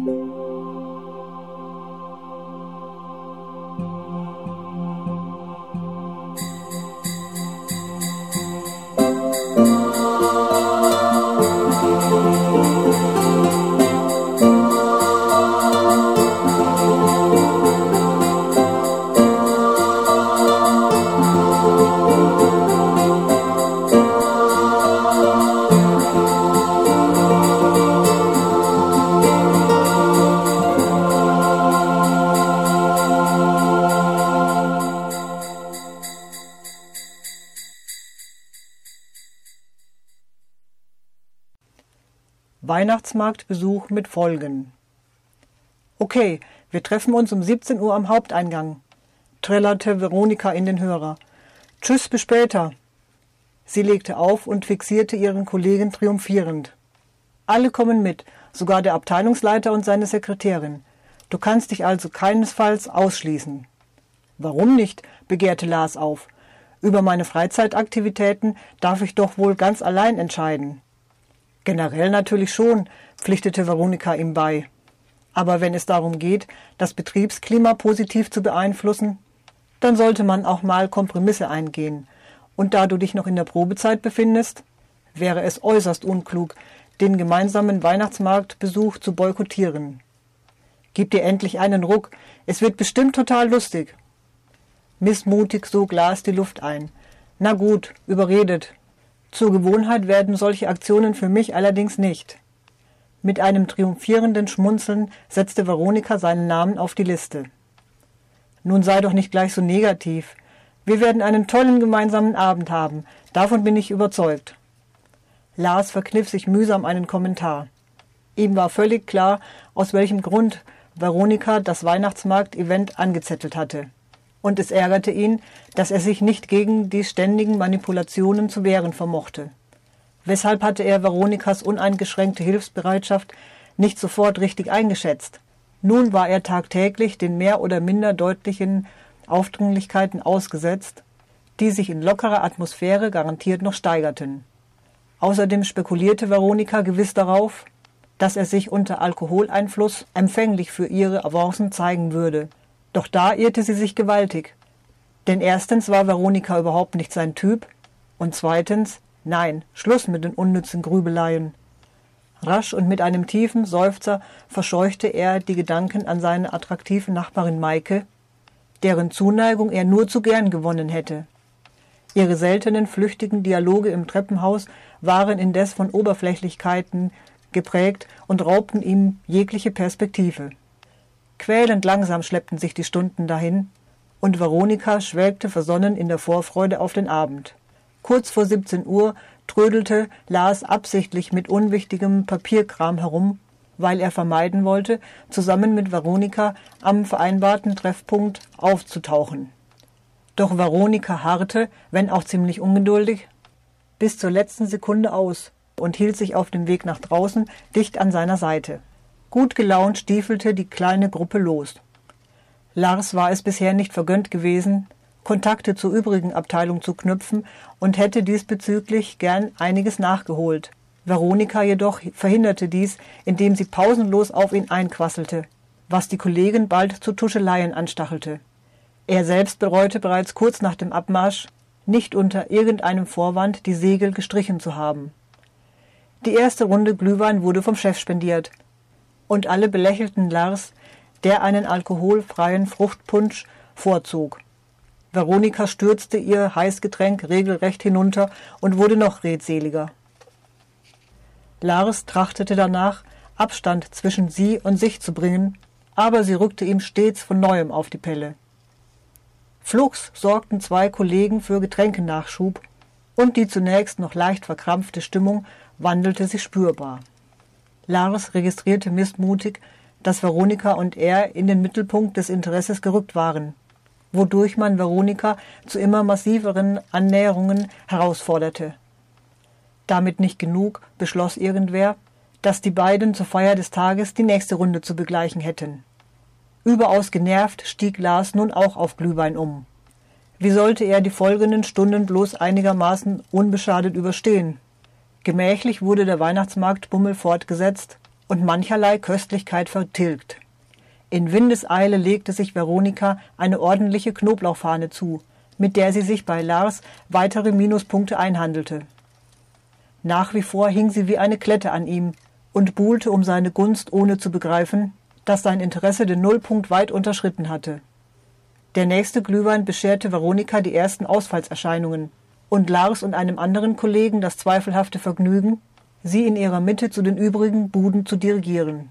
Música Weihnachtsmarktbesuch mit Folgen. Okay, wir treffen uns um 17 Uhr am Haupteingang, trällerte Veronika in den Hörer. Tschüss, bis später. Sie legte auf und fixierte ihren Kollegen triumphierend. Alle kommen mit, sogar der Abteilungsleiter und seine Sekretärin. Du kannst dich also keinesfalls ausschließen. Warum nicht? begehrte Lars auf. Über meine Freizeitaktivitäten darf ich doch wohl ganz allein entscheiden. Generell natürlich schon, pflichtete Veronika ihm bei. Aber wenn es darum geht, das Betriebsklima positiv zu beeinflussen, dann sollte man auch mal Kompromisse eingehen. Und da du dich noch in der Probezeit befindest, wäre es äußerst unklug, den gemeinsamen Weihnachtsmarktbesuch zu boykottieren. Gib dir endlich einen Ruck, es wird bestimmt total lustig. Missmutig sog Lars die Luft ein. Na gut, überredet, zur Gewohnheit werden solche Aktionen für mich allerdings nicht. Mit einem triumphierenden Schmunzeln setzte Veronika seinen Namen auf die Liste. Nun sei doch nicht gleich so negativ. Wir werden einen tollen gemeinsamen Abend haben, davon bin ich überzeugt. Lars verkniff sich mühsam einen Kommentar. Ihm war völlig klar, aus welchem Grund Veronika das Weihnachtsmarkt-Event angezettelt hatte und es ärgerte ihn, dass er sich nicht gegen die ständigen Manipulationen zu wehren vermochte. Weshalb hatte er Veronikas uneingeschränkte Hilfsbereitschaft nicht sofort richtig eingeschätzt? Nun war er tagtäglich den mehr oder minder deutlichen Aufdringlichkeiten ausgesetzt, die sich in lockerer Atmosphäre garantiert noch steigerten. Außerdem spekulierte Veronika gewiss darauf, dass er sich unter Alkoholeinfluss empfänglich für ihre Avancen zeigen würde – doch da irrte sie sich gewaltig. Denn erstens war Veronika überhaupt nicht sein Typ und zweitens, nein, Schluss mit den unnützen Grübeleien. Rasch und mit einem tiefen Seufzer verscheuchte er die Gedanken an seine attraktive Nachbarin Maike, deren Zuneigung er nur zu gern gewonnen hätte. Ihre seltenen flüchtigen Dialoge im Treppenhaus waren indes von Oberflächlichkeiten geprägt und raubten ihm jegliche Perspektive. Quälend langsam schleppten sich die Stunden dahin, und Veronika schwelgte versonnen in der Vorfreude auf den Abend. Kurz vor 17 Uhr trödelte Lars absichtlich mit unwichtigem Papierkram herum, weil er vermeiden wollte, zusammen mit Veronika am vereinbarten Treffpunkt aufzutauchen. Doch Veronika harrte, wenn auch ziemlich ungeduldig, bis zur letzten Sekunde aus und hielt sich auf dem Weg nach draußen dicht an seiner Seite. Gut gelaunt stiefelte die kleine Gruppe los. Lars war es bisher nicht vergönnt gewesen, Kontakte zur übrigen Abteilung zu knüpfen und hätte diesbezüglich gern einiges nachgeholt. Veronika jedoch verhinderte dies, indem sie pausenlos auf ihn einquasselte, was die Kollegin bald zu Tuscheleien anstachelte. Er selbst bereute bereits kurz nach dem Abmarsch, nicht unter irgendeinem Vorwand die Segel gestrichen zu haben. Die erste Runde Glühwein wurde vom Chef spendiert, und alle belächelten Lars, der einen alkoholfreien Fruchtpunsch vorzog. Veronika stürzte ihr Heißgetränk regelrecht hinunter und wurde noch redseliger. Lars trachtete danach, Abstand zwischen sie und sich zu bringen, aber sie rückte ihm stets von neuem auf die Pelle. Flugs sorgten zwei Kollegen für Getränkenachschub, und die zunächst noch leicht verkrampfte Stimmung wandelte sich spürbar. Lars registrierte missmutig, dass Veronika und er in den Mittelpunkt des Interesses gerückt waren, wodurch man Veronika zu immer massiveren Annäherungen herausforderte. Damit nicht genug, beschloss irgendwer, dass die beiden zur Feier des Tages die nächste Runde zu begleichen hätten. Überaus genervt stieg Lars nun auch auf Glühwein um. Wie sollte er die folgenden Stunden bloß einigermaßen unbeschadet überstehen? Gemächlich wurde der Weihnachtsmarktbummel fortgesetzt, und mancherlei Köstlichkeit vertilgt. In Windeseile legte sich Veronika eine ordentliche Knoblauchfahne zu, mit der sie sich bei Lars weitere Minuspunkte einhandelte. Nach wie vor hing sie wie eine Klette an ihm und buhlte um seine Gunst, ohne zu begreifen, dass sein Interesse den Nullpunkt weit unterschritten hatte. Der nächste Glühwein bescherte Veronika die ersten Ausfallserscheinungen und Lars und einem anderen Kollegen das zweifelhafte Vergnügen, sie in ihrer Mitte zu den übrigen Buden zu dirigieren.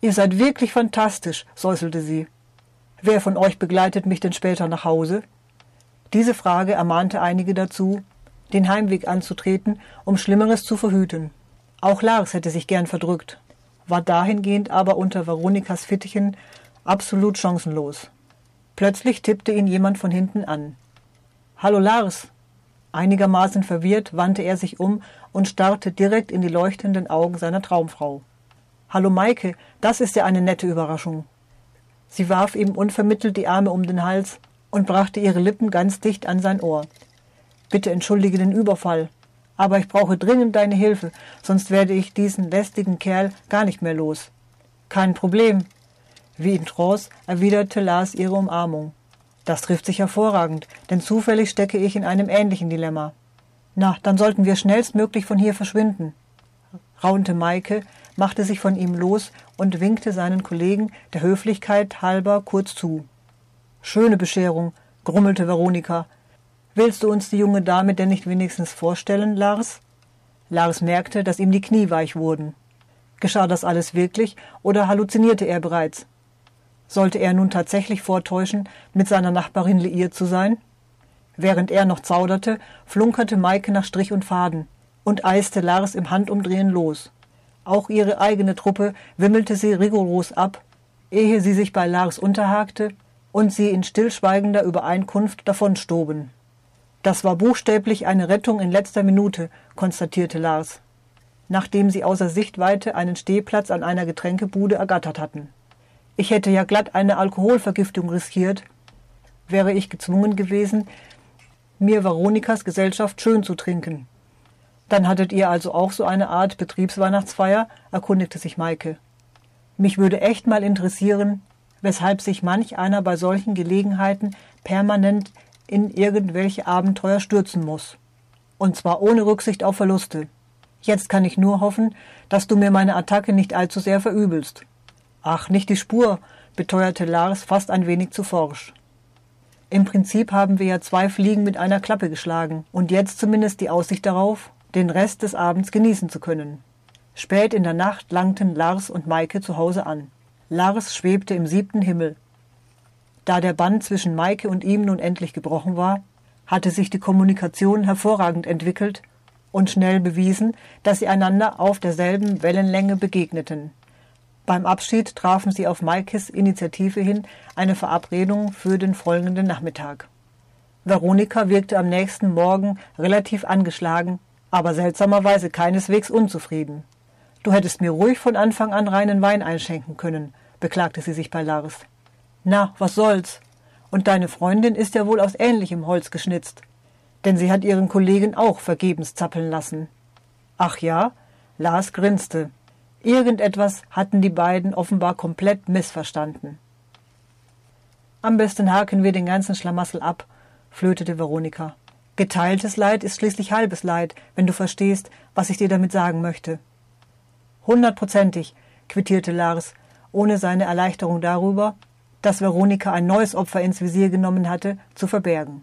Ihr seid wirklich fantastisch, säuselte sie. Wer von euch begleitet mich denn später nach Hause? Diese Frage ermahnte einige dazu, den Heimweg anzutreten, um Schlimmeres zu verhüten. Auch Lars hätte sich gern verdrückt, war dahingehend aber unter Veronikas Fittichen absolut chancenlos. Plötzlich tippte ihn jemand von hinten an. Hallo Lars! Einigermaßen verwirrt wandte er sich um und starrte direkt in die leuchtenden Augen seiner Traumfrau. Hallo Maike, das ist ja eine nette Überraschung. Sie warf ihm unvermittelt die Arme um den Hals und brachte ihre Lippen ganz dicht an sein Ohr. Bitte entschuldige den Überfall, aber ich brauche dringend deine Hilfe, sonst werde ich diesen lästigen Kerl gar nicht mehr los. Kein Problem. Wie in Trance erwiderte Lars ihre Umarmung. Das trifft sich hervorragend, denn zufällig stecke ich in einem ähnlichen Dilemma. Na, dann sollten wir schnellstmöglich von hier verschwinden. raunte Maike, machte sich von ihm los und winkte seinen Kollegen der Höflichkeit halber kurz zu. Schöne Bescherung, grummelte Veronika. Willst du uns die junge Dame denn nicht wenigstens vorstellen, Lars? Lars merkte, dass ihm die Knie weich wurden. Geschah das alles wirklich oder halluzinierte er bereits? Sollte er nun tatsächlich vortäuschen, mit seiner Nachbarin liiert zu sein? Während er noch zauderte, flunkerte Maike nach Strich und Faden und eiste Lars im Handumdrehen los. Auch ihre eigene Truppe wimmelte sie rigoros ab, ehe sie sich bei Lars unterhakte und sie in stillschweigender Übereinkunft davonstoben. Das war buchstäblich eine Rettung in letzter Minute, konstatierte Lars, nachdem sie außer Sichtweite einen Stehplatz an einer Getränkebude ergattert hatten. Ich hätte ja glatt eine Alkoholvergiftung riskiert, wäre ich gezwungen gewesen, mir Veronikas Gesellschaft schön zu trinken. Dann hattet ihr also auch so eine Art Betriebsweihnachtsfeier? erkundigte sich Maike. Mich würde echt mal interessieren, weshalb sich manch einer bei solchen Gelegenheiten permanent in irgendwelche Abenteuer stürzen muss. Und zwar ohne Rücksicht auf Verluste. Jetzt kann ich nur hoffen, dass du mir meine Attacke nicht allzu sehr verübelst. Ach, nicht die Spur, beteuerte Lars fast ein wenig zu forsch. Im Prinzip haben wir ja zwei Fliegen mit einer Klappe geschlagen und jetzt zumindest die Aussicht darauf, den Rest des Abends genießen zu können. Spät in der Nacht langten Lars und Maike zu Hause an. Lars schwebte im siebten Himmel. Da der Band zwischen Maike und ihm nun endlich gebrochen war, hatte sich die Kommunikation hervorragend entwickelt und schnell bewiesen, dass sie einander auf derselben Wellenlänge begegneten. Beim Abschied trafen sie auf Maikes Initiative hin eine Verabredung für den folgenden Nachmittag. Veronika wirkte am nächsten Morgen relativ angeschlagen aber seltsamerweise keineswegs unzufrieden. Du hättest mir ruhig von Anfang an reinen Wein einschenken können, beklagte sie sich bei Lars. Na, was soll's? Und deine Freundin ist ja wohl aus ähnlichem Holz geschnitzt. Denn sie hat ihren Kollegen auch vergebens zappeln lassen. Ach ja? Lars grinste. Irgendetwas hatten die beiden offenbar komplett missverstanden. Am besten haken wir den ganzen Schlamassel ab, flötete Veronika. Geteiltes Leid ist schließlich halbes Leid, wenn du verstehst, was ich dir damit sagen möchte. Hundertprozentig, quittierte Lars, ohne seine Erleichterung darüber, dass Veronika ein neues Opfer ins Visier genommen hatte, zu verbergen.